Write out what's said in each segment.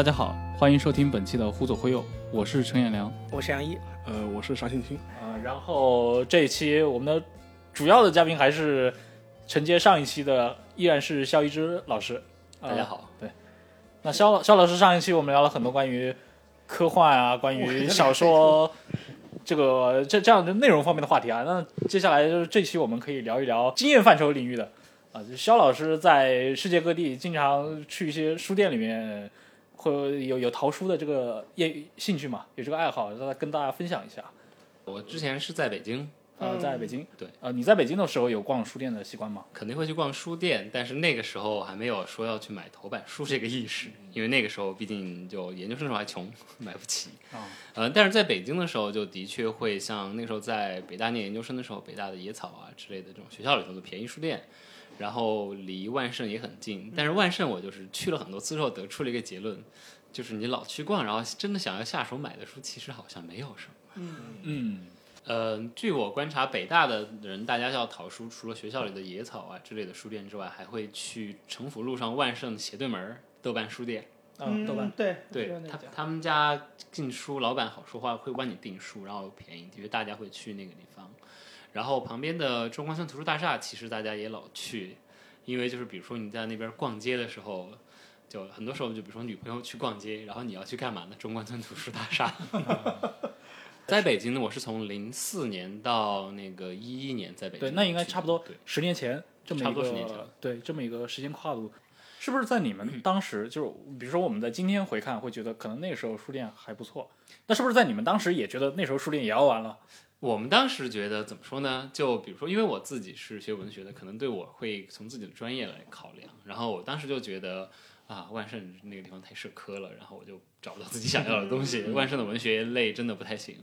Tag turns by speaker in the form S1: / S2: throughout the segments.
S1: 呃，大家好，欢迎收听本期的《忽左忽右》，我是陈彦良。
S2: 我是杨一，
S3: 呃，我是沙青青，
S4: 啊、然后这一期我们的主要的嘉宾还是承接上一期的，依然是肖一之老师。
S1: 大家好，
S4: 对，那肖肖老师上一期我们聊了很多关于科幻啊，关于小说这个这这样的内容方面的话题啊。那接下来就是这期我们可以聊一聊经验范畴领域的啊，就肖老师在世界各地经常去一些书店里面。会有有淘书的这个业兴趣嘛？有这个爱好，让他跟大家分享一下。
S1: 我之前是在北京，
S4: 呃，在北京，
S1: 对，
S4: 呃，你在北京的时候有逛书店的习惯吗？
S1: 肯定会去逛书店，但是那个时候还没有说要去买头版书这个意识，因为那个时候毕竟就研究生的时候还穷，买不起。
S4: 啊，
S1: 呃，但是在北京的时候，就的确会像那个时候在北大念研究生的时候，北大的野草啊之类的这种学校里头的便宜书店，然后离万盛也很近。但是万盛我就是去了很多次之后，得出了一个结论，就是你老去逛，然后真的想要下手买的书，其实好像没有什么。
S4: 嗯，
S1: 呃，据我观察，北大的人大家要淘书，除了学校里的野草啊之类的书店之外，还会去城府路上万盛斜对门儿豆瓣书店。
S4: 嗯，豆瓣，
S2: 对
S1: 对他，他们家进书老板好说话，会帮你订书，然后便宜，因为大家会去那个地方。然后旁边的中关村图书大厦，其实大家也老去，因为就是比如说你在那边逛街的时候，就很多时候就比如说女朋友去逛街，然后你要去干嘛呢？中关村图书大厦。在北京呢，我是从零四年到那个一一年在北京
S4: 对，那应该差不多
S1: 对
S4: 十年前这么一
S1: 差不多
S4: 个
S1: 10年前了
S4: 对这么一个时间跨度，是不是在你们当时就是比如说我们在今天回看会觉得可能那个时候书店还不错，那是不是在你们当时也觉得那时候书店也要完了？
S1: 我们当时觉得怎么说呢？就比如说，因为我自己是学文学的，可能对我会从自己的专业来考量。然后我当时就觉得啊，万盛那个地方太社科了，然后我就找不到自己想要的东西。万盛的文学类真的不太行，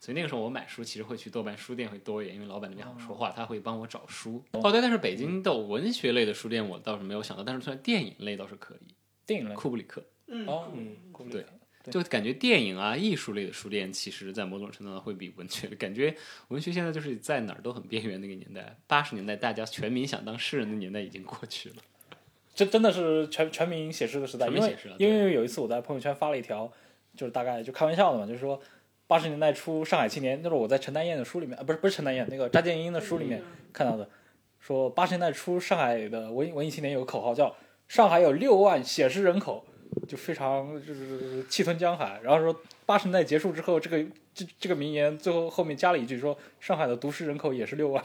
S1: 所以那个时候我买书其实会去豆瓣书店会多一点，因为老板那边好说话，他会帮我找书。哦，对，但是北京的文学类的书店我倒是没有想到，但是算电影类倒是可以。
S4: 电影类
S1: 库布里克，
S4: 哦，
S3: 嗯，
S4: 对，对
S1: 就感觉电影啊、艺术类的书店，其实在某种程度上会比文学，感觉文学现在就是在哪儿都很边缘那个年代。八十年代大家全民想当诗人的年代已经过去了。
S4: 这 真的是全全民写诗的时代，因为因为有一次我在朋友圈发了一条，就是大概就开玩笑的嘛，就是说八十年代初上海青年，那是我在陈丹燕的书里面，啊，不是不是陈丹燕，那个查建英的书里面看到的，说八十年代初上海的文艺文艺青年有个口号叫“上海有六万写诗人口”，就非常就是气吞江海。然后说八十年代结束之后，这个这这个名言最后后面加了一句说上海的读书人口也是六万。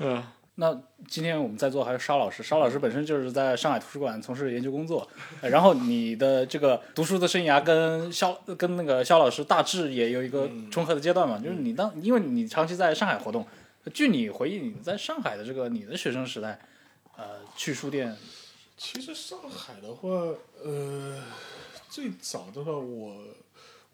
S4: 嗯 那今天我们在座还有沙老师，沙老师本身就是在上海图书馆从事研究工作，呃然后你的这个读书的生涯跟肖跟那个肖老师大致也有一个重合的阶段嘛，就是你当因为你长期在上海活动，据你回忆，你在上海的这个你的学生时代，呃，去书店，
S3: 其实上海的话，呃，最早的话，我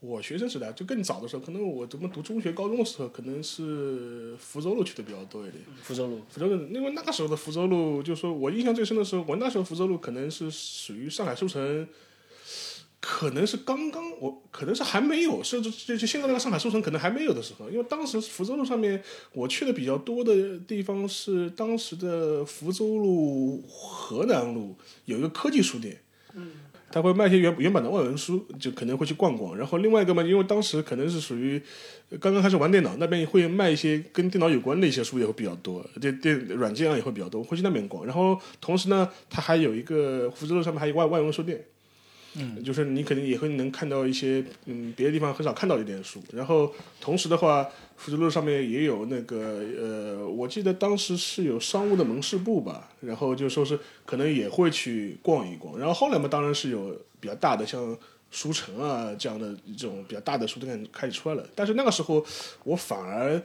S3: 我学生时代就更早的时候，可能我怎么读中学、高中的时候，可能是福州路去的比较多一点。
S4: 福州路，
S3: 福州路，因为那个时候的福州路，就是说我印象最深的时候，我那时候福州路可能是属于上海书城，可能是刚刚我可能是还没有，甚至就就现在那个上海书城可能还没有的时候，因为当时福州路上面我去的比较多的地方是当时的福州路、河南路有一个科技书店，嗯，他会卖一些原原版的外文书，就可能会去逛逛。然后另外一个嘛，因为当时可能是属于刚刚开始玩电脑，那边会卖一些跟电脑有关的一些书也会比较多，电电软件啊也会比较多，会去那边逛。然后同时呢，它还有一个福州路上面还有外外文书店。嗯，就是你肯定也会能看到一些嗯别的地方很少看到一点书，然后同时的话，福州路上面也有那个呃，我记得当时是有商务的门市部吧，然后就说是可能也会去逛一逛，然后后来嘛，当然是有比较大的像书城啊这样的这种比较大的书店开始出来了，但是那个时候我反而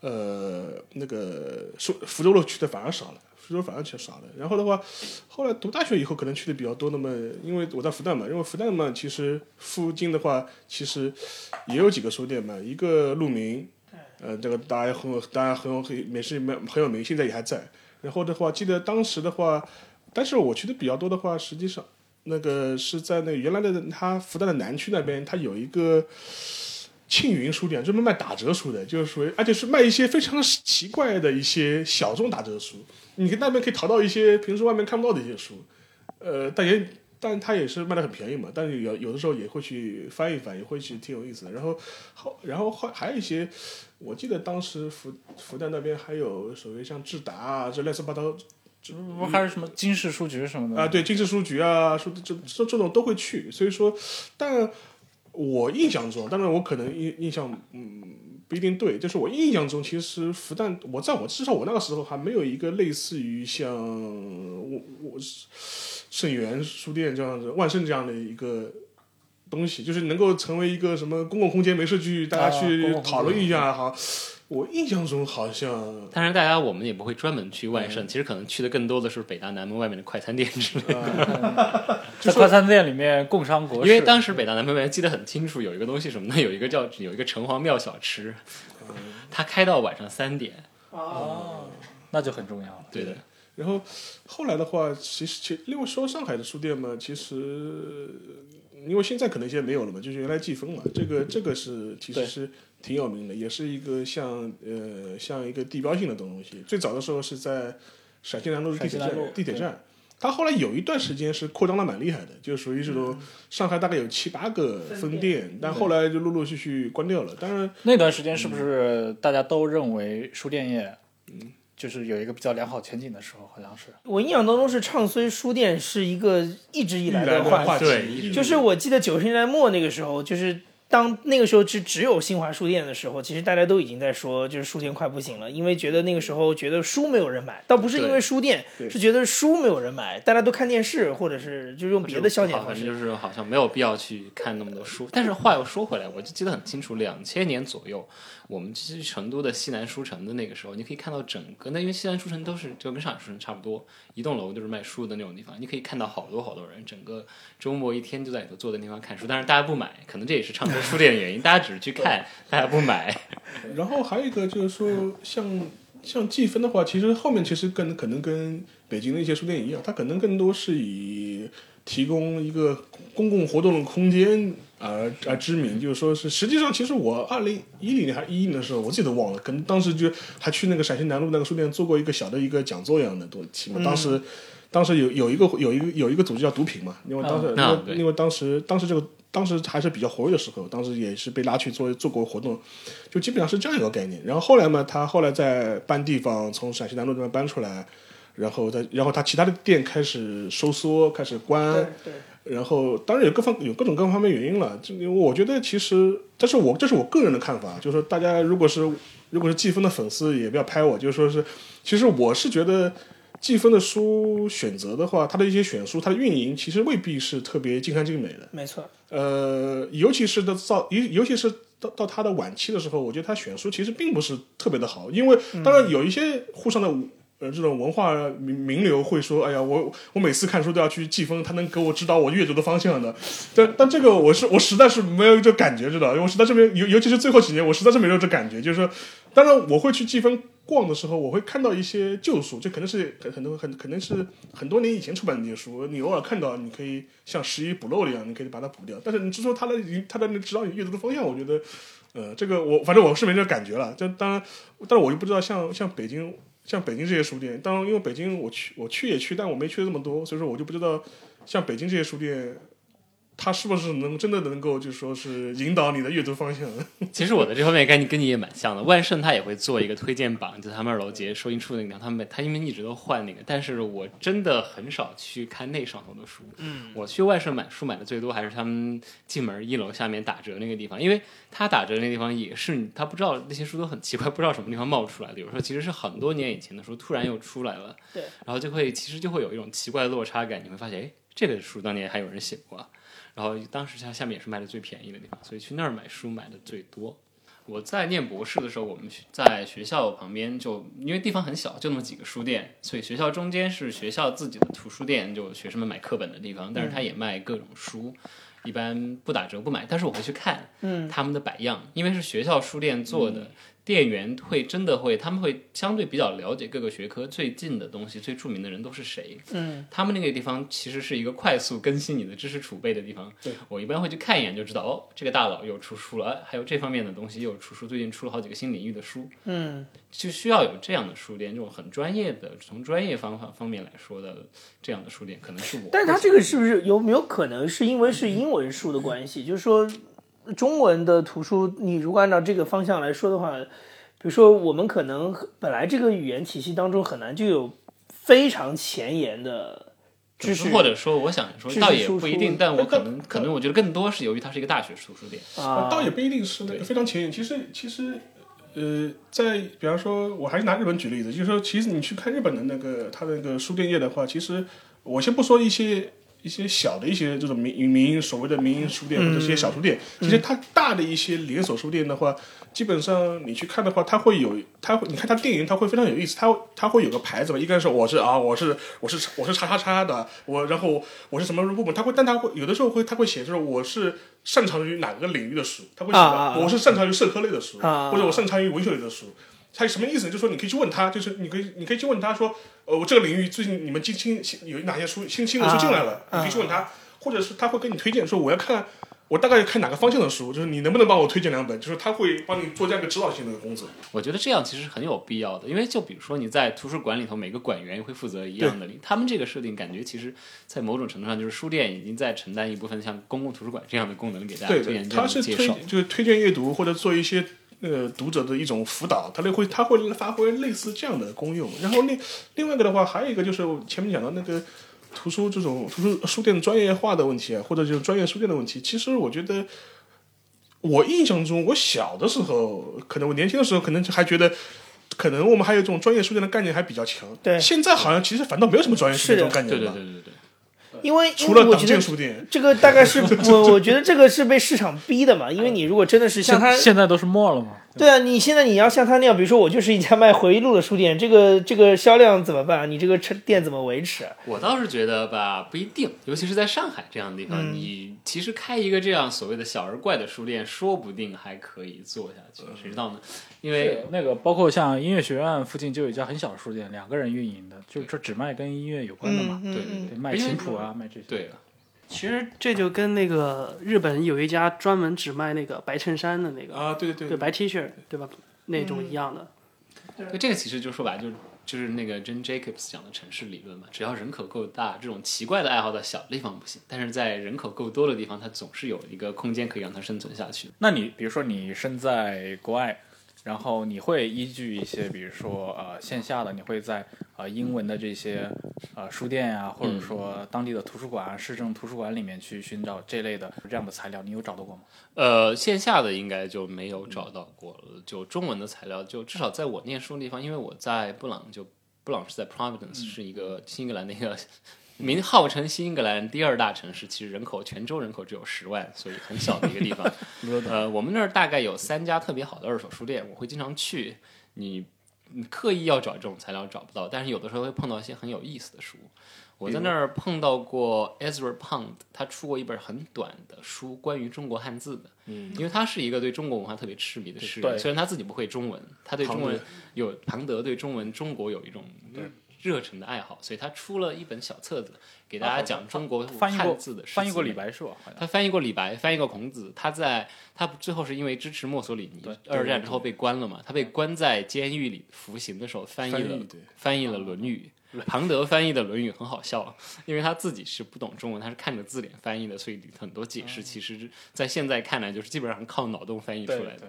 S3: 呃那个福福州路去的反而少了。福州反而挺少的，然后的话，后来读大学以后可能去的比较多。那么，因为我在复旦嘛，因为复旦嘛，其实附近的话，其实也有几个书店嘛，一个鹿鸣，呃，这个大家很有，大家很有很也是蛮很有名，现在也还在。然后的话，记得当时的话，但是我去的比较多的话，实际上那个是在那原来的他复旦的南区那边，它有一个。庆云书店专门卖打折书的，就是属于，而且是卖一些非常奇怪的一些小众打折书。你那边可以淘到一些平时外面看不到的一些书，呃，但也但它也是卖的很便宜嘛，但是有有的时候也会去翻一翻，也会去挺有意思的。然后后然后还还有一些，我记得当时福福旦那边还有所谓像智达啊这乱七八糟
S4: 不还是什么金氏书局什么的
S3: 啊，对，金氏书局啊，说这这这种都会去，所以说，但我印象中，当然我可能印印象嗯不一定对，就是我印象中，其实复旦，我在我至少我那个时候还没有一个类似于像我我盛源书店这样子、万盛这样的一个。东西就是能够成为一个什么公共空间，没事去大家去讨论一下好。我印象中好像
S1: 当然，大家我们也不会专门去万盛，其实可能去的更多的是北大南门外面的快餐店之类的。
S4: 在快餐店里面共商国事，
S1: 因为当时北大南门外面记得很清楚，有一个东西什么呢？有一个叫有一个城隍庙小吃，它开到晚上三点。
S4: 哦那就很重要了。
S1: 对的，
S3: 然后后来的话，其实其另外说上海的书店嘛，其实因为现在可能现在没有了嘛，就是原来季风嘛，这个这个是其实是挺有名的，也是一个像呃像一个地标性的东西。最早的时候是在陕西南路的地铁站地铁站。它后来有一段时间是扩张的蛮厉害的，就属于这种上海大概有七八个分店，但后来就陆陆续续关掉了。当然，
S4: 那段时间是不是大家都认为书店业，嗯就是有一个比较良好前景的时候，好像是。
S2: 我印象当中是唱衰书店是一个一直以来的话题，
S3: 话题
S1: 对
S2: 就是我记得九十年代末那个时候，就是当那个时候只只有新华书店的时候，其实大家都已经在说，就是书店快不行了，因为觉得那个时候觉得书没有人买，倒不是因为书店，是觉得书没有人买，大家都看电视，或者是就是用别的消遣方式。
S1: 就是好像没有必要去看那么多书。但是话又说回来，我就记得很清楚，两千年左右，我们去成都的西南书城的那个时候，你可以看到整个那因为西南书城都是就跟上海书城差不多，一栋楼就是卖书的那种地方，你可以看到好多好多人，整个周末一天就在里头坐在那地方看书，但是大家不买，可能这也是唱歌书店的原因，大家只是去看，大家不买。
S3: 然后还有一个就是说，像像季分的话，其实后面其实跟可能跟北京的一些书店一样，它可能更多是以提供一个公共活动的空间而而知名。就是说是实际上，其实我二零一零年还是一一年的时候，我自己都忘了，可能当时就还去那个陕西南路那个书店做过一个小的一个讲座一样的东西嘛。当时当时有有一个有一个有一个组织叫毒品嘛，因为当时、
S1: 啊
S3: 因为因为当时当时这个当时还是比较活跃的时候，当时也是被拉去做做过活动，就基本上是这样一个概念。然后后来嘛，他后来在搬地方，从陕西南路那边搬出来，然后再然后他其他的店开始收缩，开始关。
S2: 对，
S3: 然后当然有各方有各种各方面原因了，这我觉得其实，但是我这是我个人的看法，就是说大家如果是如果是季风的粉丝也不要拍我，就是说是，其实我是觉得季风的书选择的话，它的一些选书，它的运营其实未必是特别尽善尽美的，
S2: 没错，
S3: 呃，尤其是到到尤尤其是到到他的晚期的时候，我觉得他选书其实并不是特别的好，因为当然有一些沪上的。呃，这种文化名名流会说：“哎呀，我我每次看书都要去季风，他能给我指导我阅读的方向的。但但这个我是我实在是没有这感觉，知道？因为我实在是没有，尤尤其是最后几年，我实在是没有这感觉。就是说，当然我会去季风逛的时候，我会看到一些旧书，这可能是很很多很可能是很多年以前出版的那些书，你偶尔看到，你可以像拾遗补漏一样，你可以把它补掉。但是你就说他的他的指导你阅读的方向，我觉得，呃，这个我反正我是没这感觉了。这当然，但是我就不知道像像北京。像北京这些书店，当然因为北京我去我去也去，但我没去这么多，所以说我就不知道像北京这些书店，它是不是能真的能够就是说是引导你的阅读方向？
S1: 其实我在这方面跟你跟你也蛮像的，万盛他也会做一个推荐榜，就他们二楼节收银处那个，他们他因为一直都换那个，但是我真的很少去看那上头的书。嗯，我去万盛买书买的最多还是他们进门一楼下面打折那个地方，因为他打折那个地方也是他不知道那些书都很奇怪，不知道什么地方冒出来的，有时候其实是很多年以前的书突然又出来了，
S2: 对，
S1: 然后就会其实就会有一种奇怪的落差感，你会发现，哎，这个书当年还有人写过啊。然后当时它下面也是卖的最便宜的地方，所以去那儿买书买的最多。我在念博士的时候，我们学在学校旁边就因为地方很小，就那么几个书店，所以学校中间是学校自己的图书店，就学生们买课本的地方，但是它也卖各种书。一般不打折不买，但是我会去看，
S2: 嗯，
S1: 他们的摆样，因为是学校书店做的，店员会真的会，他们会相对比较了解各个学科最近的东西，最著名的人都是谁。
S2: 嗯，
S1: 他们那个地方其实是一个快速更新你的知识储备的地方。
S3: 对，
S1: 我一般会去看一眼就知道，哦，这个大佬又出书了，哎还有这方面的东西又出书，最近出了好几个新领域的书。
S2: 嗯，
S1: 就需要有这样的书店，这种很专业的，从专业方法方面来说的这样的书店，可能是我。
S2: 但是它这个是不是有没有可能是因为是英文书的关系？就是说，中文的图书，你如果按照这个方向来说的话，比如说我们可能本来这个语言体系当中很难就有非常前沿的知识，
S1: 或者说，我想说倒也不一定，但我可能可能我觉得更多是由于它是一个大学图书店。
S2: 啊，
S3: 倒也不一定是那个非常前沿。其实其实，呃，在比方说，我还是拿日本举例子，就是说，其实你去看日本的那个它的那个书店业的话，其实我先不说一些。一些小的一些这种民民营所谓的民营书店或者一些小书店，其实它大的一些连锁书店的话，基本上你去看的话，它会有它会你看它店员它会非常有意思，它它会有个牌子吧，一个是我是啊我是我是我是叉叉叉的，我然后我是什么部门，它会但它会有的时候会它会写就是我是擅长于哪个领域的书，它会写我是擅长于社科类的书，
S2: 啊。
S3: 或者我擅长于文学类的书。它什么意思呢？就是说你可以去问他，就是你可以你可以去问他说，呃，我这个领域最近你们新新新有哪些书新新的书进来了，
S2: 啊
S3: 你可以去问他，或者是他会给你推荐说我要看。我大概看哪个方向的书，就是你能不能帮我推荐两本，就是他会帮你做这样一个指导性的工作。
S1: 我觉得这样其实很有必要的，因为就比如说你在图书馆里头，每个馆员会负责一样的，他们这个设定感觉其实，在某种程度上就是书店已经在承担一部分像公共图书馆这样的功能给大家
S3: 对对，
S1: 做研究
S3: 他是推。就是推荐阅读或者做一些呃读者的一种辅导，他会他会发挥类似这样的功用。然后另另外一个的话，还有一个就是我前面讲到那个图书这种图书书店专业化的问题啊，或者就是专业书店的问题。其实我觉得，我印象中，我小的时候，可能我年轻的时候，可能就还觉得。可能我们还有这种专业书店的概念还比较强，
S2: 对
S3: 现在好像其实反倒没有什么专业书店这种概念
S1: 对对
S3: 了，
S1: 对对对，
S2: 因为
S3: 除了党建
S2: 因为我觉得
S3: 书店，
S2: 这个大概是 我我觉得这个是被市场逼的嘛，因为你如果真的是像他
S4: 现现在都是墨了嘛？
S2: 对啊，你现在你要像他那样，比如说我就是一家卖回忆录的书店，这个这个销量怎么办？你这个车店怎么维持？
S1: 我倒是觉得吧，不一定，尤其是在上海这样的地方，你其实开一个这样所谓的小而怪的书店，说不定还可以做下去，谁知道呢？因为，
S4: 那个包括像音乐学院附近就有一家很小的书店，两个人运营的，就这只卖跟音乐有关的嘛，
S2: 嗯
S1: 对对
S4: 对，卖琴谱啊，卖这些。
S1: 对了，
S5: 其实这就跟那个日本有一家专门只卖那个白衬衫的那个，
S3: 啊，对对
S5: 对白 T 恤，对吧？那种一样的。
S1: 对这个其实就说白了，就就是那个 Jen Jacobs 讲的城市理论嘛，只要人口够大，这种奇怪的爱好在小地方不行，但是在人口够多的地方，它总是有一个空间可以让它生存下去。
S4: 那你比如说你身在国外，然后你会依据一些，比如说呃线下的，你会在呃英文的这些呃书店呀、或者说当地的图书馆啊、市政图书馆里面去寻找这类的这样的材料，你有找到过吗？
S1: 呃，线下的应该就没有找到过了。就中文的材料，就至少在我念书的地方，因为我在布朗，就布朗是在 Providence，、是一个新英格兰的一个名号称新英格兰第二大城市，其实人口全州人口只有十万，所以很小的一个地方。呃，我们那儿大概有三家特别好的二手书店，我会经常去。你你刻意要找这种材料找不到，但是有的时候会碰到一些很有意思的书。我在那儿碰到过 Ezra Pound，他出过一本很短的书，关于中国汉字的。嗯，因为他是一个对中国文化特别痴迷的诗人，虽然他自己不会中文，他对中文有庞德对中文中国有一种热忱的爱好，所以他出了一本小册子，给大家讲中国汉字的诗
S4: 翻译过李白是吧？
S1: 他翻译过李白，翻译过孔子。他在他最后是因为支持墨索里尼，二战之后被关了嘛，他被关在监狱里服刑的时候翻译了
S3: 翻译
S1: 了《论语》。庞德翻译的《论语》很好笑，因为他自己是不懂中文，他是看着字典翻译的，所以很多解释其实在现在看来就是基本上靠脑洞翻译出来的。
S4: 对。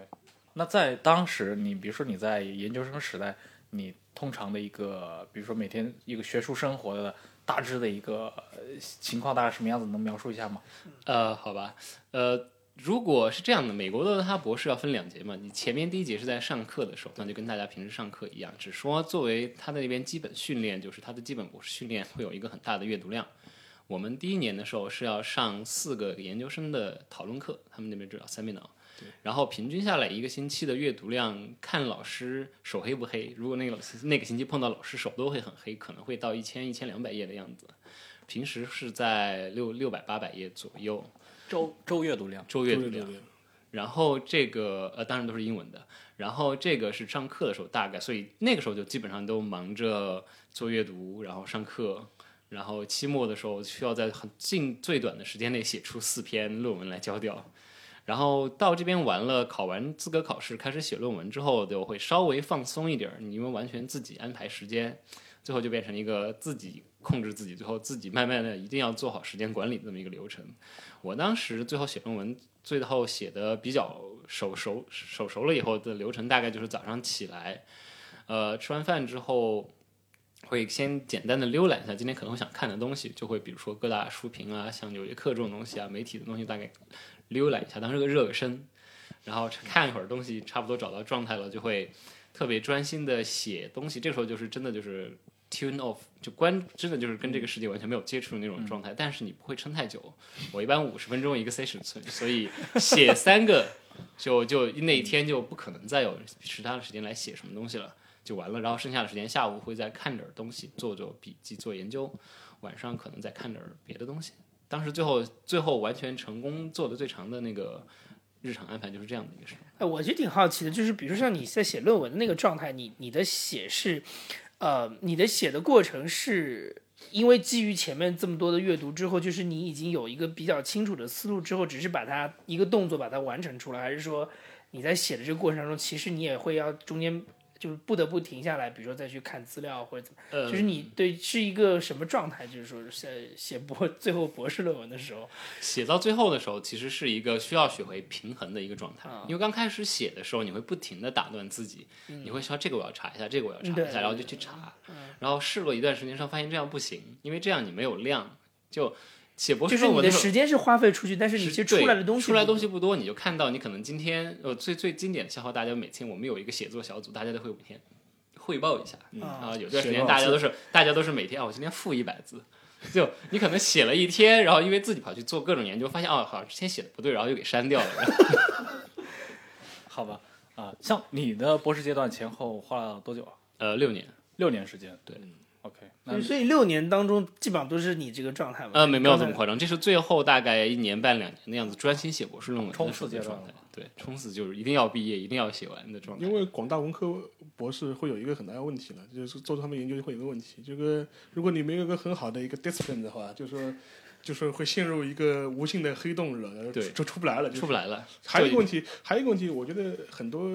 S4: 那在当时，你比如说你在研究生时代，你通常的一个，比如说每天一个学术生活的大致的一个情况，大概什么样子？能描述一下吗？
S1: 呃，好吧，呃，如果是这样的，美国的他博士要分两节嘛，你前面第一节是在上课的时候，那就跟大家平时上课一样，只说作为他的那边基本训练，就是他的基本博士训练会有一个很大的阅读量。我们第一年的时候是要上四个研究生的讨论课，他们那边就叫 seminar，然后平均下来一个星期的阅读量，看老师手黑不黑。如果那个老师那个星期碰到老师手都会很黑，可能会到一千一千两百页的样子。平时是在六六百八百页左右，
S4: 周周阅读量，
S1: 周阅读量。然后这个呃当然都是英文的，然后这个是上课的时候大概，所以那个时候就基本上都忙着做阅读，然后上课。然后期末的时候需要在很近最短的时间内写出四篇论文来交掉，然后到这边完了，考完资格考试，开始写论文之后，就会稍微放松一点儿，你因为完全自己安排时间，最后就变成一个自己控制自己，最后自己慢慢的一定要做好时间管理这么一个流程。我当时最后写论文，最后写的比较手熟手熟了以后的流程，大概就是早上起来，呃，吃完饭之后。会先简单的浏览一下今天可能会想看的东西，就会比如说各大书评啊，像《纽约客》这种东西啊，媒体的东西大概浏览一下，当时个热个身，然后看一会儿东西，差不多找到状态了，就会特别专心的写东西。这时候就是真的就是 tune off，就关，真的就是跟这个世界完全没有接触的那种状态。但是你不会撑太久，我一般五十分钟一个 session，所以写三个就就那一天就不可能再有其他的时间来写什么东西了。就完了，然后剩下的时间下午会再看点东西，做做笔记，做研究，晚上可能再看点别的东西。当时最后最后完全成功做的最长的那个日常安排就是这样的一个事。
S2: 哎，我就挺好奇的，就是比如说像你在写论文的那个状态，你你的写是，呃，你的写的过程是因为基于前面这么多的阅读之后，就是你已经有一个比较清楚的思路之后，只是把它一个动作把它完成出来，还是说你在写的这个过程当中，其实你也会要中间。就是不得不停下来，比如说再去看资料或者怎么，就是你对是一个什么状态？就是说写写博 最后博士论文的时候，
S1: 写到最后的时候，其实是一个需要学会平衡的一个状态。因为刚开始写的时候，你会不停的打断自己，你会说这个我要查一下，这个我要查一下，然后就去查，然后试过一段时间之后，发现这样不行，因为这样你没有量就。写博士
S2: 论文的时间是花费出去，但是你其实出来的东西
S1: 出来东西不多，你就看到你可能今天呃最最经典的笑话，大家每天我们有一个写作小组，大家都会每天汇报一下啊，有段时间大家都是大家都是每天啊，我今天负一百字，就你可能写了一天，然后因为自己跑去做各种研究，发现哦好像之前写的不对，然后又给删掉了。
S4: 好吧啊，像你的博士阶段前后花了多久啊？
S1: 呃，六年，
S4: 六年时间，
S1: 对。
S2: 所以六年当中基本上都是你这个状态吗？
S1: 呃，没没有这么夸张，这是最后大概一年半两年的样子，专心写博士论文
S4: 冲刺阶
S1: 段。对，冲刺就是一定要毕业，一定要写完的状态。
S3: 因为广大文科博士会有一个很大的问题了，就是做他们研究会有一个问题，这个如果你没有一个很好的一个 discipline 的话，就是说就是会陷入一个无尽的黑洞了，
S1: 对，
S3: 就出不来了，
S1: 出不来了。
S3: 还有一个问题，还有一个问题，我觉得很多。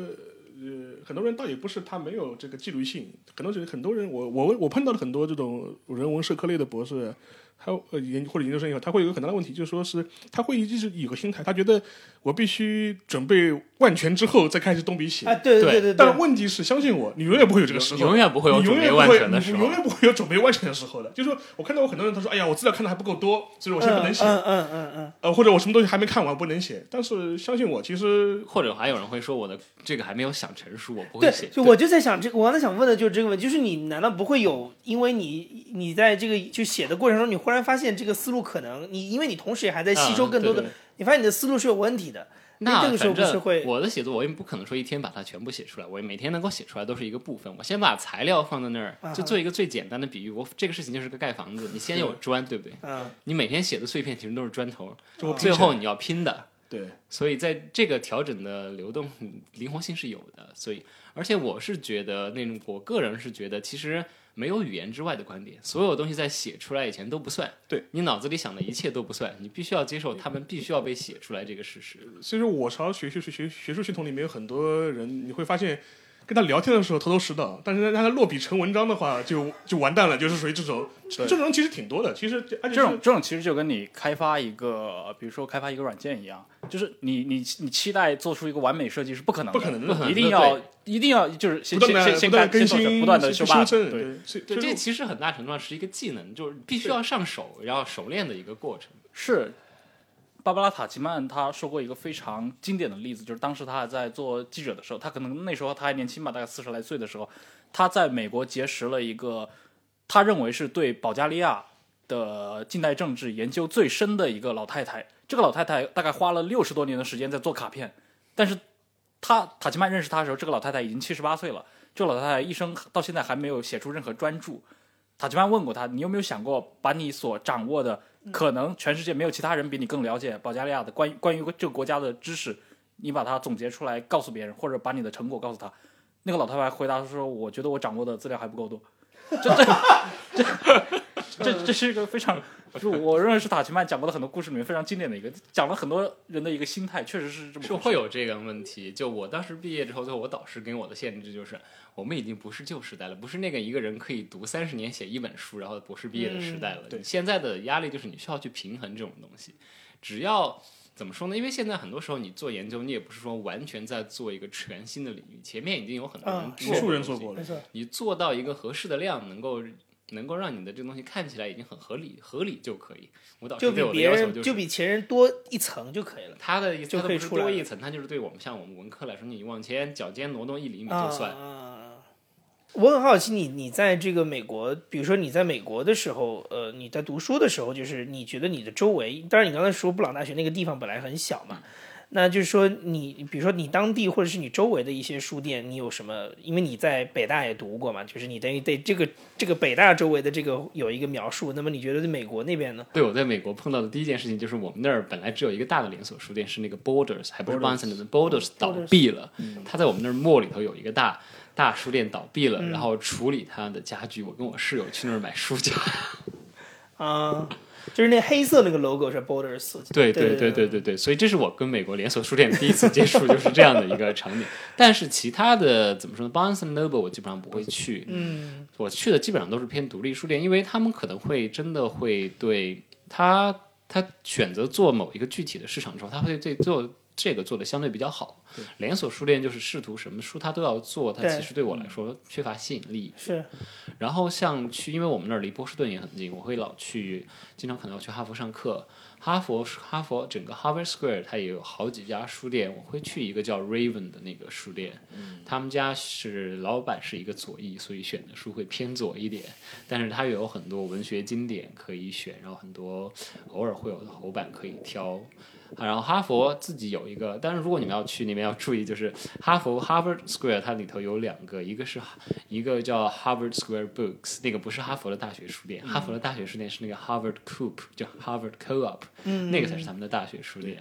S3: 呃，很多人倒也不是他没有这个纪律性，可能是很多人，我我我碰到了很多这种人文社科类的博士。他呃研或者研究生以后，他会有个很大的问题，就是说是他会一直有个心态，他觉得我必须准备万全之后再开始动笔写。
S2: 啊，对对对。
S3: 但问题是，相信我，你永远不会有这个时候，
S1: 永远不会有准备万全的时候，
S3: 永远不会有准备万全的时候的。就是说我看到我很多人，他说：“哎呀，我资料看的还不够多，所以我现在不能写。”
S2: 嗯嗯嗯嗯。
S3: 呃，或者我什么东西还没看完，不能写。但是相信我，其实
S1: 或者还有人会说，我的这个还没有想成熟，我不会写。
S2: 就我就在想，这个我刚才想问的就是这个问题，就是你难道不会有，因为你你在这个就写的过程中，你忽然发现这个。思路可能你，因为你同时也还在吸收更多的，你发现你的思路是有问题的。
S1: 那
S2: 这个时候不是会，
S1: 我的写作我也不可能说一天把它全部写出来，我每天能够写出来都是一个部分。我先把材料放在那儿，就做一个最简单的比喻。我这个事情就是个盖房子，你先有砖，对不对？
S2: 嗯。
S1: 你每天写的碎片其实都是砖头，最后你要拼的。
S3: 对。
S1: 所以在这个调整的流动灵活性是有的。所以，而且我是觉得那种，我个人是觉得其实。没有语言之外的观点，所有东西在写出来以前都不算。
S3: 对
S1: 你脑子里想的一切都不算，你必须要接受他们必须要被写出来这个事实。
S3: 所以说，我朝学学学学学术系统里面有很多人，你会发现。跟他聊天的时候头头是道，但是让他落笔成文章的话，就就完蛋了，就是属于这种。这种人其实挺多的，其实
S4: 这种这种其实就跟你开发一个，比如说开发一个软件一样，就是你你你期待做出一个完美设计是不可能的，
S3: 不可能的，
S4: 一定要一定要就是先先先
S3: 先更新，
S4: 不断的修
S3: 正。
S4: 对，
S1: 对，这其实很大程度上是一个技能，就是必须要上手，然后熟练的一个过程。
S4: 是。芭芭拉·塔奇曼他说过一个非常经典的例子，就是当时他还在做记者的时候，他可能那时候他还年轻吧，大概四十来岁的时候，他在美国结识了一个他认为是对保加利亚的近代政治研究最深的一个老太太。这个老太太大概花了六十多年的时间在做卡片，但是他塔奇曼认识他的时候，这个老太太已经七十八岁了。这个老太太一生到现在还没有写出任何专著。塔奇曼问过他：“你有没有想过把你所掌握的？”可能全世界没有其他人比你更了解保加利亚的关于关于这个国家的知识，你把它总结出来告诉别人，或者把你的成果告诉他。那个老太太回答说：“我觉得我掌握的资料还不够多。这”这这这这这是一个非常，就我认为是塔奇曼讲过的很多故事里面非常经典的一个，讲了很多人的一个心态，确实是这么
S1: 是会有这个问题。就我当时毕业之后，最后我导师给我的限制就是，我们已经不是旧时代了，不是那个一个人可以读三十年写一本书，然后博士毕业的时代了。
S3: 对
S1: 现在的压力就是你需要去平衡这种东西，只要。怎么说呢？因为现在很多时候你做研究，你也不是说完全在做一个全新的领域，前面已经有很多人
S3: 无数人做过了
S2: 没。错，
S1: 你做到一个合适的量，能够能够让你的这个东西看起来已经很合理，合理就可以。舞蹈
S2: 就比别人
S1: 就，
S2: 比前人多一层就可以了。
S1: 他的
S2: 就可以出来
S1: 多一层，他就是对我们像我们文科来说，你往前脚尖挪动一厘米
S2: 啊
S1: 就算。
S2: 啊我很好奇你，你在这个美国，比如说你在美国的时候，呃，你在读书的时候，就是你觉得你的周围，当然你刚才说布朗大学那个地方本来很小嘛，那就是说你，比如说你当地或者是你周围的一些书店，你有什么？因为你在北大也读过嘛，就是你等于对这个这个北大周围的这个有一个描述。那么你觉得在美国那边呢？
S1: 对，我在美国碰到的第一件事情就是我们那儿本来只有一个大的连锁书店，是那个 Borders，还不是 Barnes and Borders 倒闭了。他在我们那儿末里头有一个大大书店倒闭了，然后处理他的家具。我跟我室友去那儿买书架。
S2: 啊、就是那黑色那个 logo 是 Borders。
S1: 对对
S2: 对对
S1: 对对,对，所以这是我跟美国连锁书店第一次接触，就是这样的一个场景。但是其他的怎么说呢？Barnes and Noble 我基本上不会去，
S2: 嗯，
S1: 我去的基本上都是偏独立书店，因为他们可能会真的会对他他选择做某一个具体的市场之后，他会对做这个做的相对比较好。连锁书店就是试图什么书他都要做，它其实对我来说缺乏吸引力。
S2: 是
S1: 然后像去，因为我们那儿离波士顿也很近，我会老去，经常可能要去哈佛上课。哈佛哈佛整个 Harvard Square 它也有好几家书店，我会去一个叫 Raven 的那个书店，他们家是老板是一个左翼，所以选的书会偏左一点，但是它也有很多文学经典可以选，然后很多偶尔会有头版可以挑。啊然后哈佛自己有一个，但是如果你们要去那边要注意，就是哈佛 Harvard Square 它里头有两个，一个是一个叫 Harvard Square Books，那个不是哈佛的大学书店，哈佛的大学书店是那个 Harvard Coop，叫 Harvard Co-op，、那个才是他们的大学书店。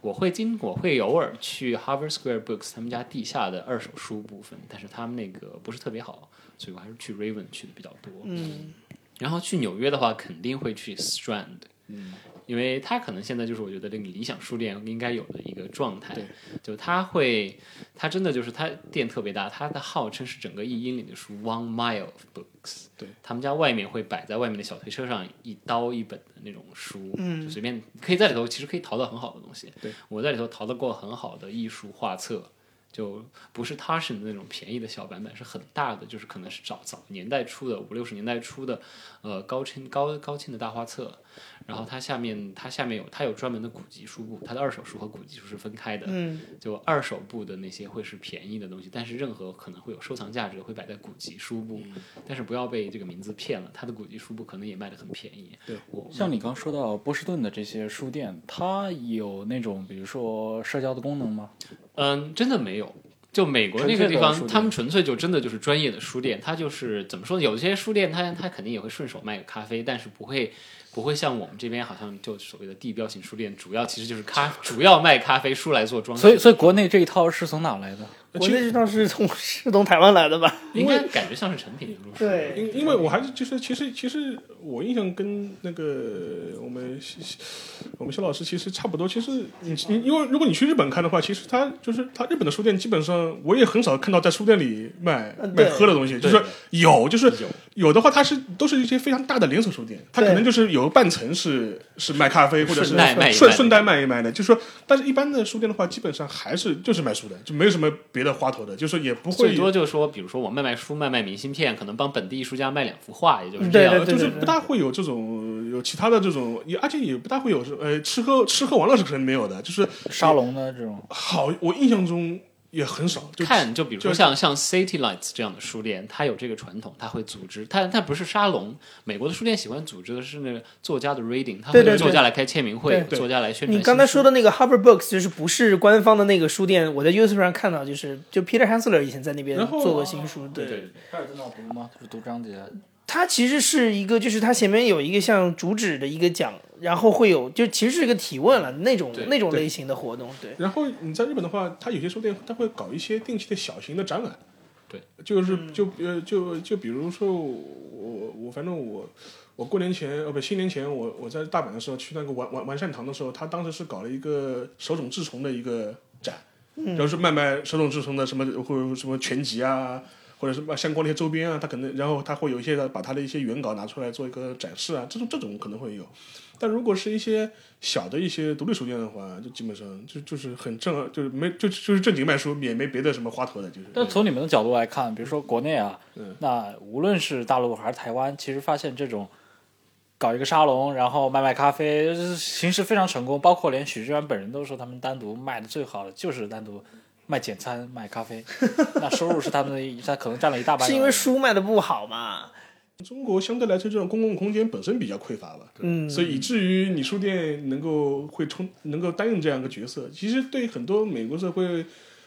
S1: 我会经我会偶尔去 Harvard Square Books 他们家地下的二手书部分，但是他们那个不是特别好，所以我还是去 Raven 去的比较多。
S2: 嗯，
S1: 然后去纽约的话，肯定会去 Strand，嗯，因为它可能现在就是我觉得这个理想书店应该有的一个状态，就它会，它真的就是它店特别大，它的号称是整个一英里的书 one mile of books，
S3: 对，
S1: 他们家外面会摆在外面的小推车上一刀一本的那种书，
S2: 嗯
S1: 就随便可以在里头其实可以淘到很好的东西，
S3: 对，
S1: 我在里头淘到过很好的艺术画册。就不是 Taschen 的那种便宜的小版本，是很大的，就是可能是早早年代出的五六十年代出的，呃高清高高清的大画册。然后它下面它下面有它有专门的古籍书部，它的二手书和古籍书是分开的。
S2: 嗯，
S1: 就二手部的那些会是便宜的东西，但是任何可能会有收藏价值的会摆在古籍书部，但是不要被这个名字骗了，它的古籍书部可能也卖的很便宜。
S3: 对
S1: 我
S4: 像你刚说到波士顿的这些书店，它有那种比如说社交的功能吗？
S1: 嗯，真的没有。就美国那个地方，他们纯粹就真的就是专业的书店，它就是怎么说呢？有些书店它它肯定也会顺手卖个咖啡，但是不会不会像我们这边好像就所谓的地标型书店，主要其实就是咖 主要卖咖啡，书来做装饰。
S4: 所以，所以国内这一套是从哪来的？
S2: 国内这套是从是从台湾来的吧？
S1: 应该感觉像是成品。
S2: 对
S3: 因因为我还是就是其实其实我印象跟那个我们我们肖老师其实差不多。其实你你因为如果你去日本看的话，其实他就是他日本的书店基本上我也很少看到在书店里卖卖喝的东西，就是有就是有的话，它是都是一些非常大的连锁书店，它可能就是有半层是是卖咖啡或者是
S1: 顺带卖
S3: 顺顺带卖一卖的，就是说，但是一般的书店的话，基本上还是就是卖书的，就没有什么别的花头的，就是说也不会
S1: 最多就是说，比如说我卖卖书、卖卖明信片，可能帮本地艺术家卖两幅画，也就是这样。
S2: 对对对。
S3: 就是不大会有这种有其他的这种，也而且也不大会有呃吃喝吃喝玩乐是肯定没有的，就是
S4: 沙龙的这种，
S3: 好，我印象中也很少，就
S1: 看，就比如说
S3: 就
S1: 像像 City Lights 这样的书店，它有这个传统，它会组织，它它不是沙龙。美国的书店喜欢组织的是那个作家的 reading，它会作家来开签名会，
S3: 对
S1: 作家来宣传。
S2: 你刚才说的那个 Harvard Books 就是不是官方的那个书店，我在 YouTube 上看到，就是就 Peter Hansler 以前在那边做过新书，
S1: 对对
S2: 对，
S4: 他是在那读吗？就是读章节。
S2: 它其实是一个，就是它前面有一个像主旨的一个讲，然后会有就其实是一个提问了那种那种类型的活动，对，
S3: 然后你在日本的话，它有些书店它会搞一些定期的小型的展览，
S1: 对，
S3: 就是就呃就就比如说我我反正我我过年前呃不新年前我我在大阪的时候去那个完完完善堂的时候，他当时是搞了一个手冢治虫的一个展，然后是卖卖手冢治虫的什么或者什么全集啊。或者是卖相关的一些周边啊，他可能然后他会有一些的把他的一些原稿拿出来做一个展示啊，这种这种可能会有，但如果是一些小的一些独立书店的话，就基本上就就是很正，就是没就就是正经卖书，也没别的什么花头的，就是。
S4: 但从你们的角度来看，比如说国内啊，那无论是大陆还是台湾，其实发现这种搞一个沙龙，然后卖卖咖啡，就是形式非常成功。包括连许志远本人都说，他们单独卖的最好的就是单独卖简餐、卖咖啡，那收入是他们的一，他可能占了一大半。
S2: 是因为书卖的不好嘛？
S3: 中国相对来说，这种公共空间本身比较匮乏吧，
S2: 嗯，
S3: 所以以至于你书店能够会充能够担任这样一个角色。其实对很多美国社会，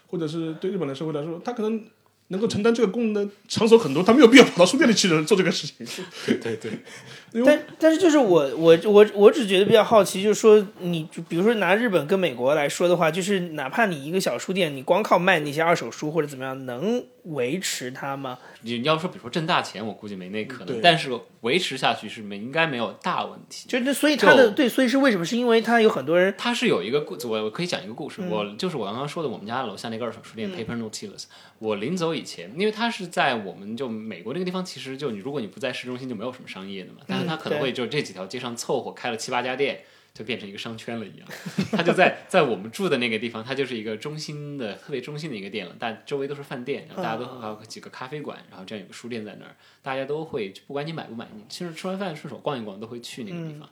S3: 或者是对日本的社会来说，他可能能够承担这个功能的场所很多，他没有必要跑到书店里去做这个事情。
S1: 对对对，
S2: 但但是就是我我我我只觉得比较好奇，就是说你就比如说拿日本跟美国来说的话，就是哪怕你一个小书店，你光靠卖那些二手书或者怎么样，能维持它吗？
S1: 你要说比如说挣大钱，我估计没那可能，但是维持下去是没应该没有大问题。
S2: 就那所以它的对，所以是为什么？是因为它有很多人
S1: 它是有一个故，我我可以讲一个故事。
S2: 嗯
S1: 我就是我刚刚说的，我们家楼下那个二手书店、Paper Nautilus。我临走以前，因为它是在我们就美国那个地方，其实就你如果你不在市中心，就没有什么商业的嘛。但是它可能会就这几条街上凑合开了七八家店，就变成一个商圈了一样。它就在在我们住的那个地方，它就是一个中心的特别中心的一个店了，但周围都是饭店，然后大家都还有几个咖啡馆，然后这样有个书店在那儿，大家都会不管你买不买，你其实吃完饭顺手逛一逛都会去那个地方。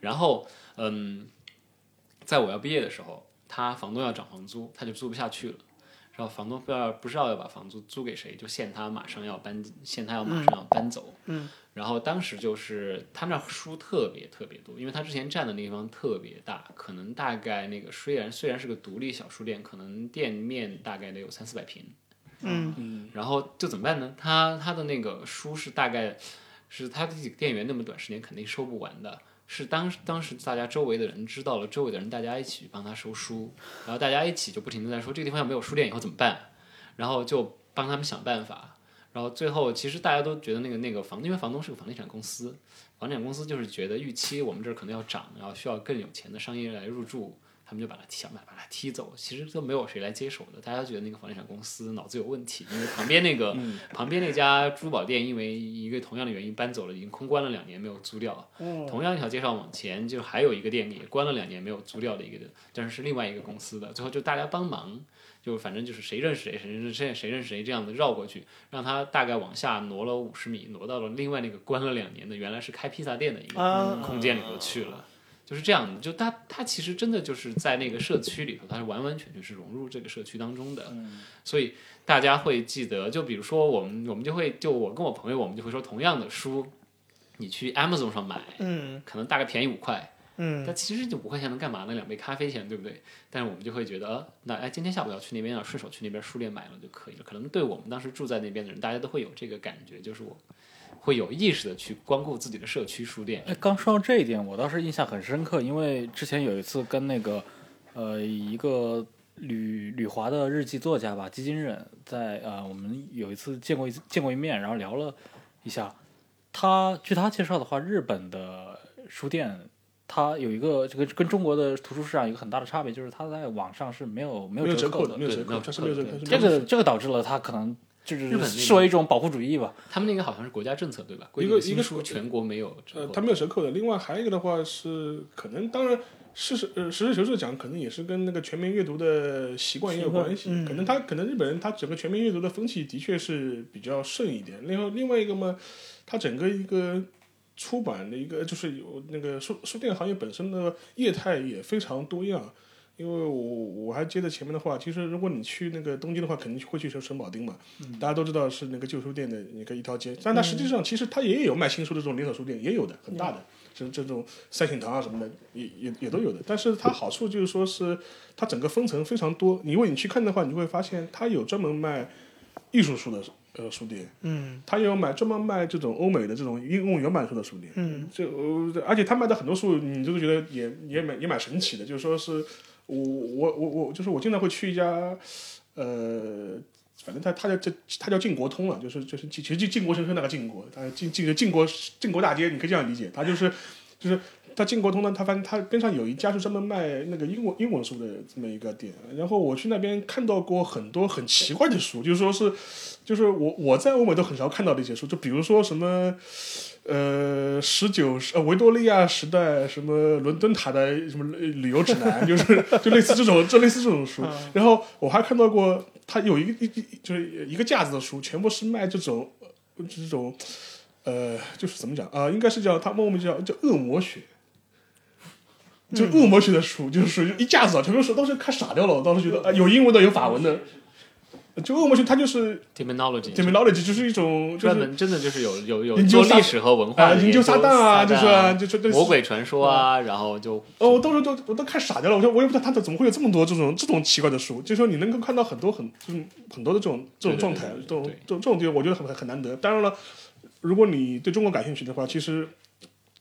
S1: 然后嗯。在我要毕业的时候，他房东要涨房租，他就租不下去了。然后房东不知道不知道要把房租租给谁，就限他马上要搬，限他要马上要搬走。
S2: 嗯。
S1: 然后当时就是他们那书特别特别多，因为他之前占的那地方特别大，可能大概那个虽然虽然是个独立小书店，可能店面大概得有三四百平。
S2: 嗯嗯
S1: 然后就怎么办呢？他他的那个书是大概是他自己店员那么短时间肯定收不完的，是当当时大家周围的人知道了，周围的人大家一起帮他收书，然后大家一起就不停的在说这个地方要没有书店以后怎么办，然后就帮他们想办法，然后最后其实大家都觉得那个那个房，因为房东是个房地产公司，房地产公司就是觉得预期我们这儿可能要涨，然后需要更有钱的商业来入住。他们就把他想办法把他踢走，其实都没有谁来接手的。大家觉得那个房地产公司脑子有问题，因为旁边那个、旁边那家珠宝店，因为一个同样的原因搬走了，已经空关了两年没有租掉。同样一条街上往前就还有一个店也关了两年没有租掉的一个，但是是另外一个公司的。最后就大家帮忙，就反正就是谁认识谁，谁认识谁，谁认识谁这样的绕过去，让他大概往下挪了五十米，挪到了另外那个关了两年的原来是开披萨店的一个
S2: 啊
S1: 空间里头去了。就是这样的，就他他其实真的就是在那个社区里头，他是完完全全是融入这个社区当中的，所以大家会记得，就比如说我们我们就会就我跟我朋友，我们就会说同样的书，你去 Amazon 上买，
S2: 嗯
S1: 可能大概便宜五块，
S2: 嗯
S1: 但其实就五块钱能干嘛呢？两杯咖啡钱，对不对？但是我们就会觉得，呃那哎，今天下午要去那边，要顺手去那边书店买了就可以了。可能对我们当时住在那边的人，大家都会有这个感觉，就是我会有意识的去光顾自己的社区书店。
S4: 哎，刚说到这一点，我倒是印象很深刻，因为之前有一次跟那个呃一个旅旅华的日记作家吧，基金人，在呃我们有一次见过一次见过一面，然后聊了一下。他据他介绍的话，日本的书店它有一个这个跟中国的图书市场有一个很大的差别，就是它在网上是没有没
S3: 没有折扣
S4: 的，
S1: 没有
S3: 折扣，它是没有折扣。
S4: 这个这个导致了它可能就是
S1: 日本
S4: 视为一种保护主义吧。
S1: 他们那个好像是国家政策对吧？
S3: 一个一个
S1: 书全国没有折
S3: 呃，
S1: 扣
S3: 它没有折扣的。另外还有一个的话是，可能当然事实呃实事求是讲，可能也是跟那个全民阅读的习惯也有关系。
S2: 嗯
S3: 可能他可能日本人他整个全民阅读的风气的确是比较盛一点。另外另外一个嘛，他整个一个出版的一个就是有那个书书店行业本身的业态也非常多样。因为我我还接着前面的话，其实如果你去那个东京的话，肯定会去城城保町嘛，大家都知道是那个旧书店的一个一条街，但它实际上其实它也有卖新书的这种连锁书店，也有的很大的，这这种三省堂啊什么的也也也都有的。但是它好处就是说是它整个分层非常多，你如果你去看的话，你就会发现它有专门卖艺术书的呃书店，
S2: 嗯
S3: 他也有买专门卖这种欧美的这种英文原版书的书店。
S2: 嗯
S3: 这呃，而且他卖的很多书，你就是觉得也也蛮也蛮神奇的，就是说是我我我我就是我经常会去一家呃。反正他他叫这他叫晋国通了，就是就是其实就晋国神社那个晋国，他晋晋晋国晋国大街，你可以这样理解，他就是就是他晋国通呢，他发现他边上有一家是专门卖那个英文英文书的这么一个店，然后我去那边看到过很多很奇怪的书，就是说是就是我我在欧美都很少看到的一些书，就比如说什么。呃，十九世呃维多利亚时代什么伦敦塔的什么旅游指南，就是就类似这种，就类似这种书。然后我还看到过，他有一个一一就是一个架子的书，全部是卖这种呃这种呃，就是怎么讲啊、应该是叫他们我们叫叫恶魔学。就恶魔学的书，就是属于一架子啊，全部是当时看傻掉了。我当时觉得啊、有英文的，有法文的。就恶魔学，它就是
S1: terminology
S3: terminology，就是一种
S1: 专门真的就是有有有
S3: 研究
S1: 历史和文化
S3: 研究撒旦啊，就是啊
S1: 就
S3: 就就
S1: 魔鬼传说啊，然后就
S3: 哦，我当时都我都看傻掉了，我说我也不知道他怎么会有这么多这种这种奇怪的书，就是说你能够看到很多很就是很多的这种这种状态，这种这种这种地方，我觉得很很难得。当然了，如果你对中国感兴趣的话，其实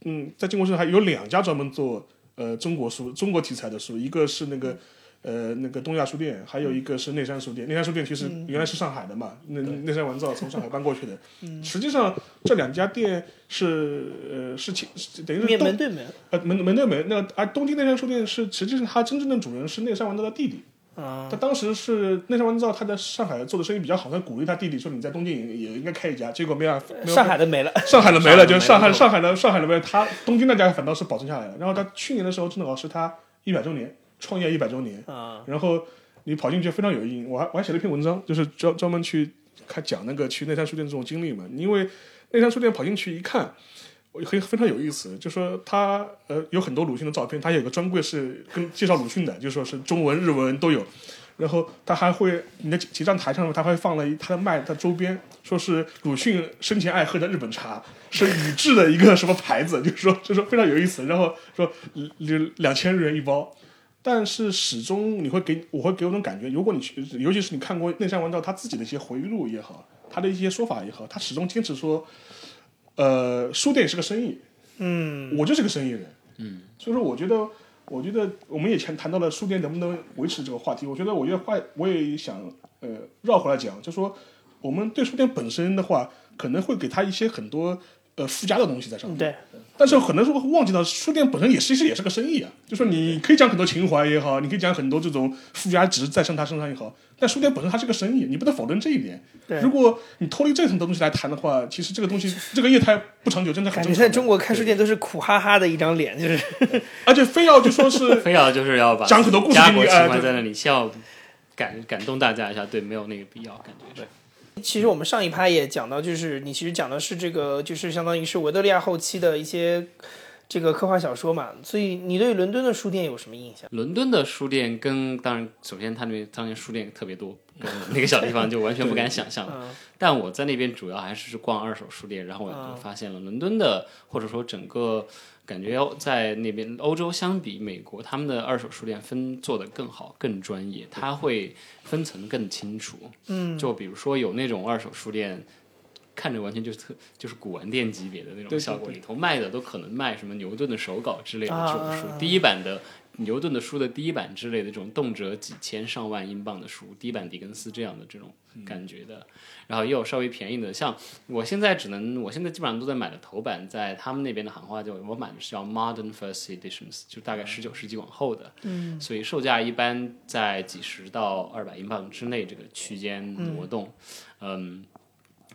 S3: 嗯，在靖国市场还有两家专门做呃中国书中国题材的书，一个是那个。呃，那个东亚书店，还有一个是内山书店。内山书店其实原来是上海的嘛，那内山完造从上海搬过去的。实际上这两家店是呃是亲等于是
S2: 门对门
S3: 呃，门门对门，那个而东京内山书店是实际上它真正的主人是内山完造的弟弟。
S2: 啊，
S3: 他当时是内山完造，他在上海做的生意比较好，他鼓励他弟弟说你在东京也也应该开一家，结果没办法，没有
S2: 上海的没了，
S3: 上海的没了，就上海
S1: 上海的
S3: 上海的上海的没了，他东京那家反倒是保存下来了。然后他去年的时候正好是他一百周年创业一百周年，
S2: 啊，
S3: 然后你跑进去非常有意义。我还我还写了一篇文章，就是专专门去看讲那个去内山书店这种经历嘛。因为内山书店跑进去一看，我很非常有意思，就说他呃有很多鲁迅的照片，他有个专柜是跟介绍鲁迅的，就说是中文、日文都有。然后他还会，你的结账台上他会放了一他的卖他周边，说是鲁迅生前爱喝的日本茶，是宇治的一个什么牌子，就是说就是非常有意思。然后说两两千日元一包，但是始终你会给我会给我种感觉，如果你去，尤其是你看过内山完造他自己的一些回忆录也好，他的一些说法也好，他始终坚持说，呃，书店也是个生意，
S2: 嗯，
S3: 我就是个生意人，嗯，所以说我觉得，我觉得我们也前谈到了书店能不能维持这个话题，我觉得我觉得话我也想呃绕回来讲，就说我们对书店本身的话，可能会给他一些很多呃附加的东西在上面，
S2: 对，
S3: 但是很多时候会忘记到书店本身也其实也是个生意啊，就说你可以讲很多情怀也好，你可以讲很多这种附加值在上他身上也好，但书店本身它是个生意，你不能否认这一点。
S2: 对
S3: 如果你脱离这层的东西来谈的话，其实这个东西这个业态不长久，真的很
S2: 感
S3: 正常的。
S2: 觉在中国开书店都是苦哈哈的一张脸，就是
S3: 而且非要就说是
S1: 非要就是要把
S3: 讲很多故事
S1: 家国情
S3: 给你哎对
S1: 怀在那里，先要感感动大家一下，对，没有那个必要，感觉是。
S2: 其实我们上一趴也讲到，就是你其实讲的是这个，就是相当于是维多利亚后期的一些这个科幻小说嘛。所以你对伦敦的书店有什么印象？
S1: 伦敦的书店跟当然，首先它那边当年书店特别多，跟那个小地方就完全不敢想象。
S2: 嗯
S1: 但我在那边主要还是逛二手书店，然后我就发现了伦敦的，或者说整个感觉在那边欧洲相比美国，他们的二手书店分做的更好、更专业，它会分层更清楚。嗯，就比如说有那种二手书店。看着完全就是特就是古玩店级别的那种效果，里头卖的都可能卖什么牛顿的手稿之类的
S2: 啊
S1: 这种书，第一版的牛顿的书的第一版之类的这种动辄几千上万英镑的书，第一版狄更斯这样的这种感觉的，然后也有稍微便宜的，像我现在只能，我现在基本上都在买的头版，在他们那边的行话叫我买的是叫 Modern First Editions，就大概十九世纪往后的，嗯，所以售价一般在几十到二百英镑之内这个区间挪动，嗯。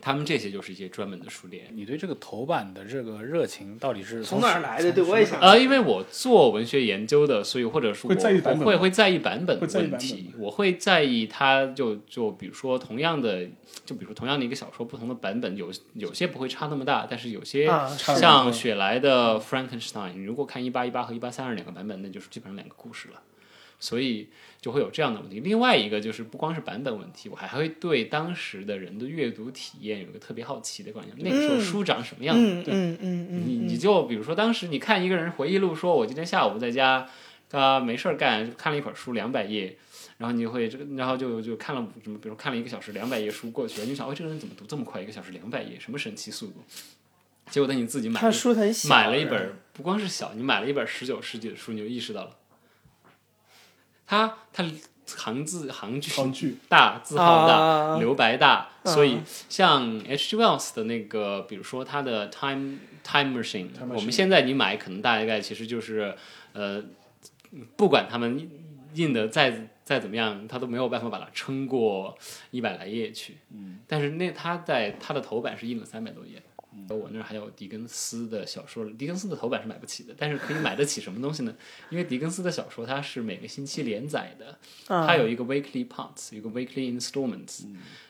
S1: 他们这些就是一些专门的书店，
S4: 你对这个头版的这个热情到底是
S2: 从哪儿来的？对我也想。
S1: 呃，因为我做文学研究的，所以或者说
S3: 会在意
S1: 我我会
S3: 版本吗
S1: 会在意版本的问题，我会在意它就就比如说同样的，就比如说同样的一个小说，不同的版本有有些不会差那么大，但是有些
S2: 啊
S1: 像雪莱的 Frankenstein，你如果看一八一八和一八三二两个版本，那就是基本上两个故事了。所以就会有这样的问题。另外一个就是不光是版本问题，我还会对当时的人的阅读体验有一个特别好奇的观念。那个时候书长什么样子？
S2: 嗯嗯嗯嗯，
S1: 你你就比如说，当时你看一个人回忆录，说我今天下午在家，啊没事儿干，看了一本书两百页，然后你就会这个，然后就就看了什么，比如看了一个小时两百页书过去了，你就想，哦，这个人怎么读这么快？一个小时两百页，什么神奇速度？结果等你自己买
S2: 他
S1: 了
S2: 书很小，
S1: 买了一本，不光是小，你买了一本十九世纪的书，你就意识到了，它它行字行距
S3: 行距
S1: 大，字号大，
S2: 啊
S1: 留白大，
S2: 嗯
S1: 所以像 H. G. Wells 的那个，比如说他的 Time Time Machine 我们现在你买可能大概其实就是呃，不管他们印的再再怎么样，他都没有办法把它撑过一百来页去。嗯，但是那他在他的头版是印了三百多页。我那儿还有狄更斯的小说，狄更斯的头版是买不起的，但是可以买得起什么东西呢？因为狄更斯的小说它是每个星期连载的，
S2: 啊
S1: 它有一个 weekly parts，有一个 weekly installments。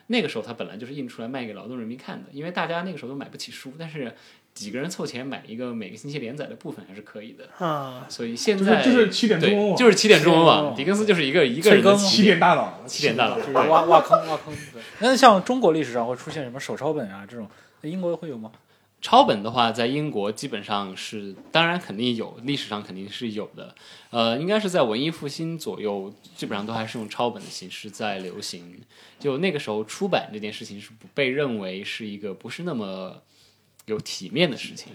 S1: 那个时候它本来就是印出来卖给劳动人民看的，因为大家那个时候都买不起书，但是几个人凑钱买一个每个星期连载的部分还是可以的。
S2: 啊，
S1: 所以现在
S3: 就是起点中文，网
S1: 就是起点中文网。狄更斯就是一个一个人的
S3: 起
S1: 起点
S3: 点大佬，
S1: 起点大佬。
S4: 就是挖挖坑挖坑。对那像中国历史上会出现什么手抄本啊这种，英国会有吗？
S1: 抄本的话，在英国基本上是，当然肯定有，历史上肯定是有的。呃，应该是在文艺复兴左右，基本上都还是用抄本的形式在流行。就那个时候，出版这件事情是不被认为是一个不是那么有体面的事情。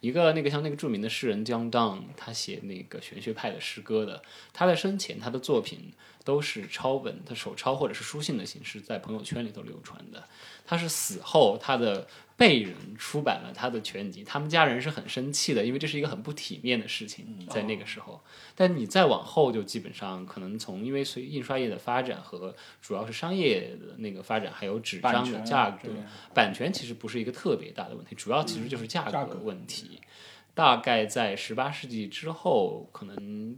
S1: 一个那个像那个著名的诗人江荡他写那个玄学派的诗歌的，他在生前他的作品都是抄本，他手抄或者是书信的形式在朋友圈里头流传的。他是死后他的辈人出版了他的全集，他们家人是很生气的，因为这是一个很不体面的事情，在那个时候。但你再往后，就基本上可能从因为随印刷业的发展和主要是商业的那个发展，还有纸张的价格，版权其实不是一个特别大的问题，主要其实就是价格问题。大概在十八世纪之后，可能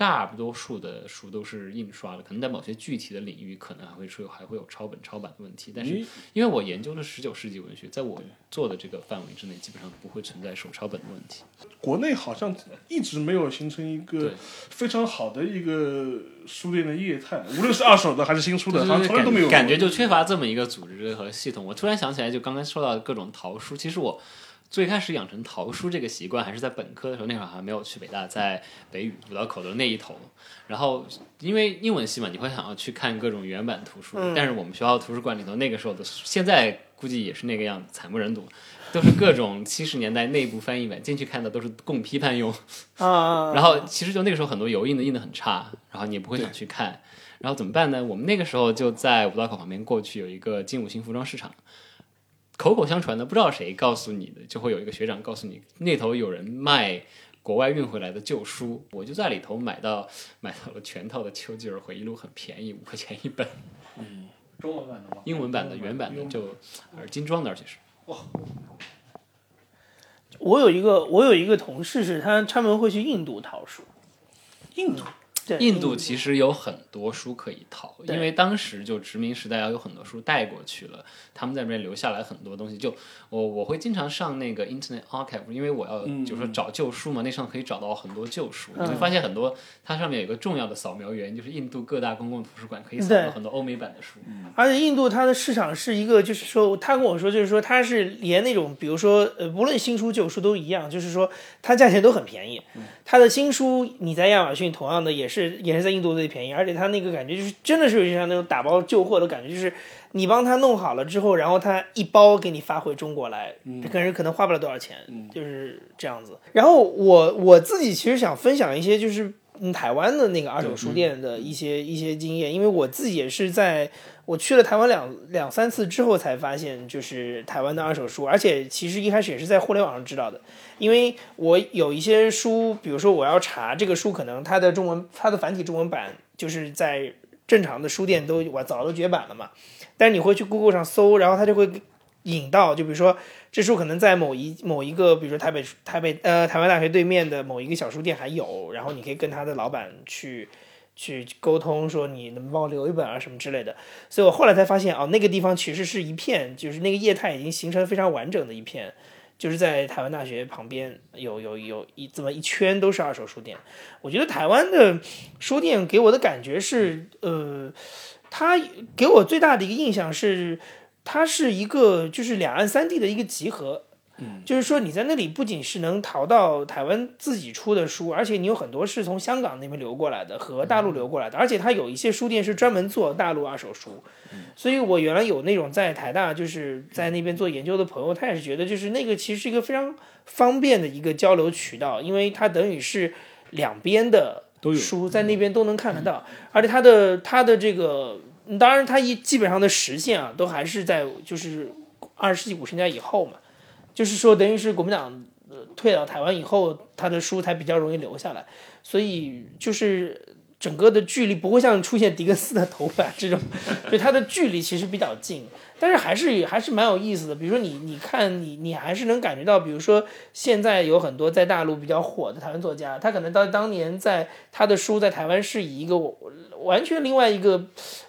S1: 大多数的书都是印刷的，可能在某些具体的领域，可能还会说还会有抄本抄版的问题。但是因为我研究的十九世纪文学，在我做的这个范围之内，基本上不会存在手抄本的问题。
S3: 国内好像一直没有形成一个非常好的一个书店的业态，无论是二手的还是新出的，好像从来都没有过。
S1: 感觉就缺乏这么一个组织和系统。我突然想起来，就刚刚说到的各种淘书，其实我最开始养成淘书这个习惯，还是在本科的时候，那会儿还没有去北大，在北语五道口的那一头。然后因为英文系嘛，你会想要去看各种原版图书，
S2: 嗯
S1: 但是我们学校图书馆里头那个时候的，现在估计也是那个样子，惨不忍睹。都是各种七十年代内部翻译本，进去看的都是供批判用，
S2: 啊，
S1: 然后其实就那个时候很多油印的印的很差，然后你也不会想去看，然后怎么办呢？我们那个时候就在五道口旁边过去有一个金五星服装市场，口口相传的，不知道谁告诉你的，就会有一个学长告诉你那头有人卖国外运回来的旧书，我就在里头买到 买到了全套的《丘吉尔回忆录》，很便宜，五块钱一本，嗯
S4: 中文版的吗？
S1: 英文版的原版的就而精装的，而且是。
S2: 我有一个我有一个同事是他专门会去印度淘书，
S3: 印度？
S2: 对，
S1: 印度其实有很多书可以淘，因为当时就殖民时代要有很多书带过去了，他们在那边留下来很多东西。就我我会经常上那个 Internet Archive，因为我要就是说找旧书嘛，那上可以找到很多旧书。你会发现很多它上面有一个重要的扫描源，就是印度各大公共图书馆可以扫
S2: 对
S1: 到很多欧美版的书。
S2: 而且印度它的市场是一个，就是说，他跟我说，就是说，它是连那种，比如说，呃，无论新书旧书都一样，就是说，它价钱都很便宜。它的新书你在亚马逊同样的也是也是在印度最便宜，而且他那个感觉就是真的是有点像那种打包旧货的感觉，就是你帮他弄好了之后，然后他一包给你发回中国来，这个人可能花不了多少钱，就是这样子。然后我我自己其实想分享一些就是。嗯，台湾的那个二手书店的一些一些经验，因为我自己也是在我去了台湾两两三次之后才发现，就是台湾的二手书，而且其实一开始也是在互联网上知道的，因为我有一些书，比如说我要查这个书，可能它的中文它的繁体中文版就是在正常的书店都我早都绝版了嘛，但是你会去 Google 上搜，然后它就会引到，就比如说这书可能在某一某一个，比如说台北台北呃台湾大学对面的某一个小书店还有，然后你可以跟他的老板去去沟通，说你能帮我留一本啊什么之类的。所以我后来才发现，哦，那个地方其实是一片，就是那个业态已经形成非常完整的一片，就是在台湾大学旁边有有有一这么一圈都是二手书店。我觉得台湾的书店给我的感觉是，呃，它给我最大的一个印象是，它是一个就是两岸三地的一个集合。就是说你在那里不仅是能淘到台湾自己出的书，而且你有很多是从香港那边流过来的和大陆流过来的，而且它有一些书店是专门做大陆二手书。所以我原来有那种在台大就是在那边做研究的朋友，他也是觉得就是那个其实是一个非常方便的一个交流渠道，因为它等于是两边的书在那边都能看得到，而且它的它的这个，嗯当然它一基本上的实现啊，都还是在就是二十世纪五十年代以后嘛，就是说等于是国民党呃退到台湾以后，他的书才比较容易留下来，所以就是整个的距离不会像出现狄更斯的头发这种，所以它的距离其实比较近，但是还是还是蛮有意思的。比如说你你看你你还是能感觉到，比如说现在有很多在大陆比较火的台湾作家，他可能到当年在他的书在台湾是以一个完全另外一个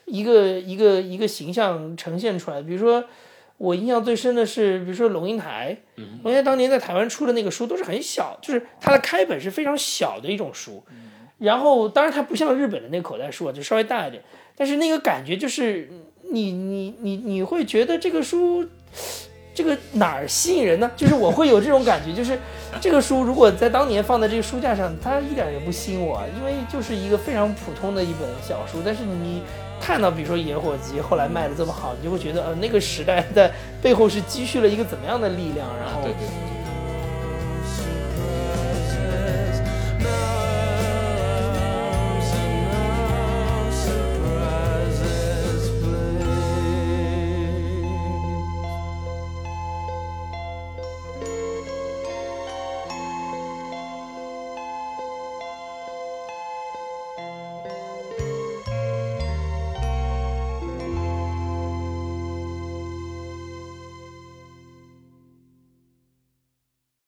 S2: 一个一个一个形象呈现出来，比如说。我印象最深的是，比如说龙应台，龙应台当年在台湾出的那个书都是很小，就是它的开本是非常小的一种书，然后当然它不像日本的那个口袋书啊，就稍微大一点，但是那个感觉就是你你你你会觉得这个书。这个哪儿吸引人呢？就是我会有这种感觉，就是这个书如果在当年放在这个书架上，它一点也不吸引我，因为就是一个非常普通的一本小书。但是你看到，比如说《野火集》后来卖的这么好，你就会觉得，呃，那个时代在背后是积蓄了一个怎么样的力量，然后
S1: 对对对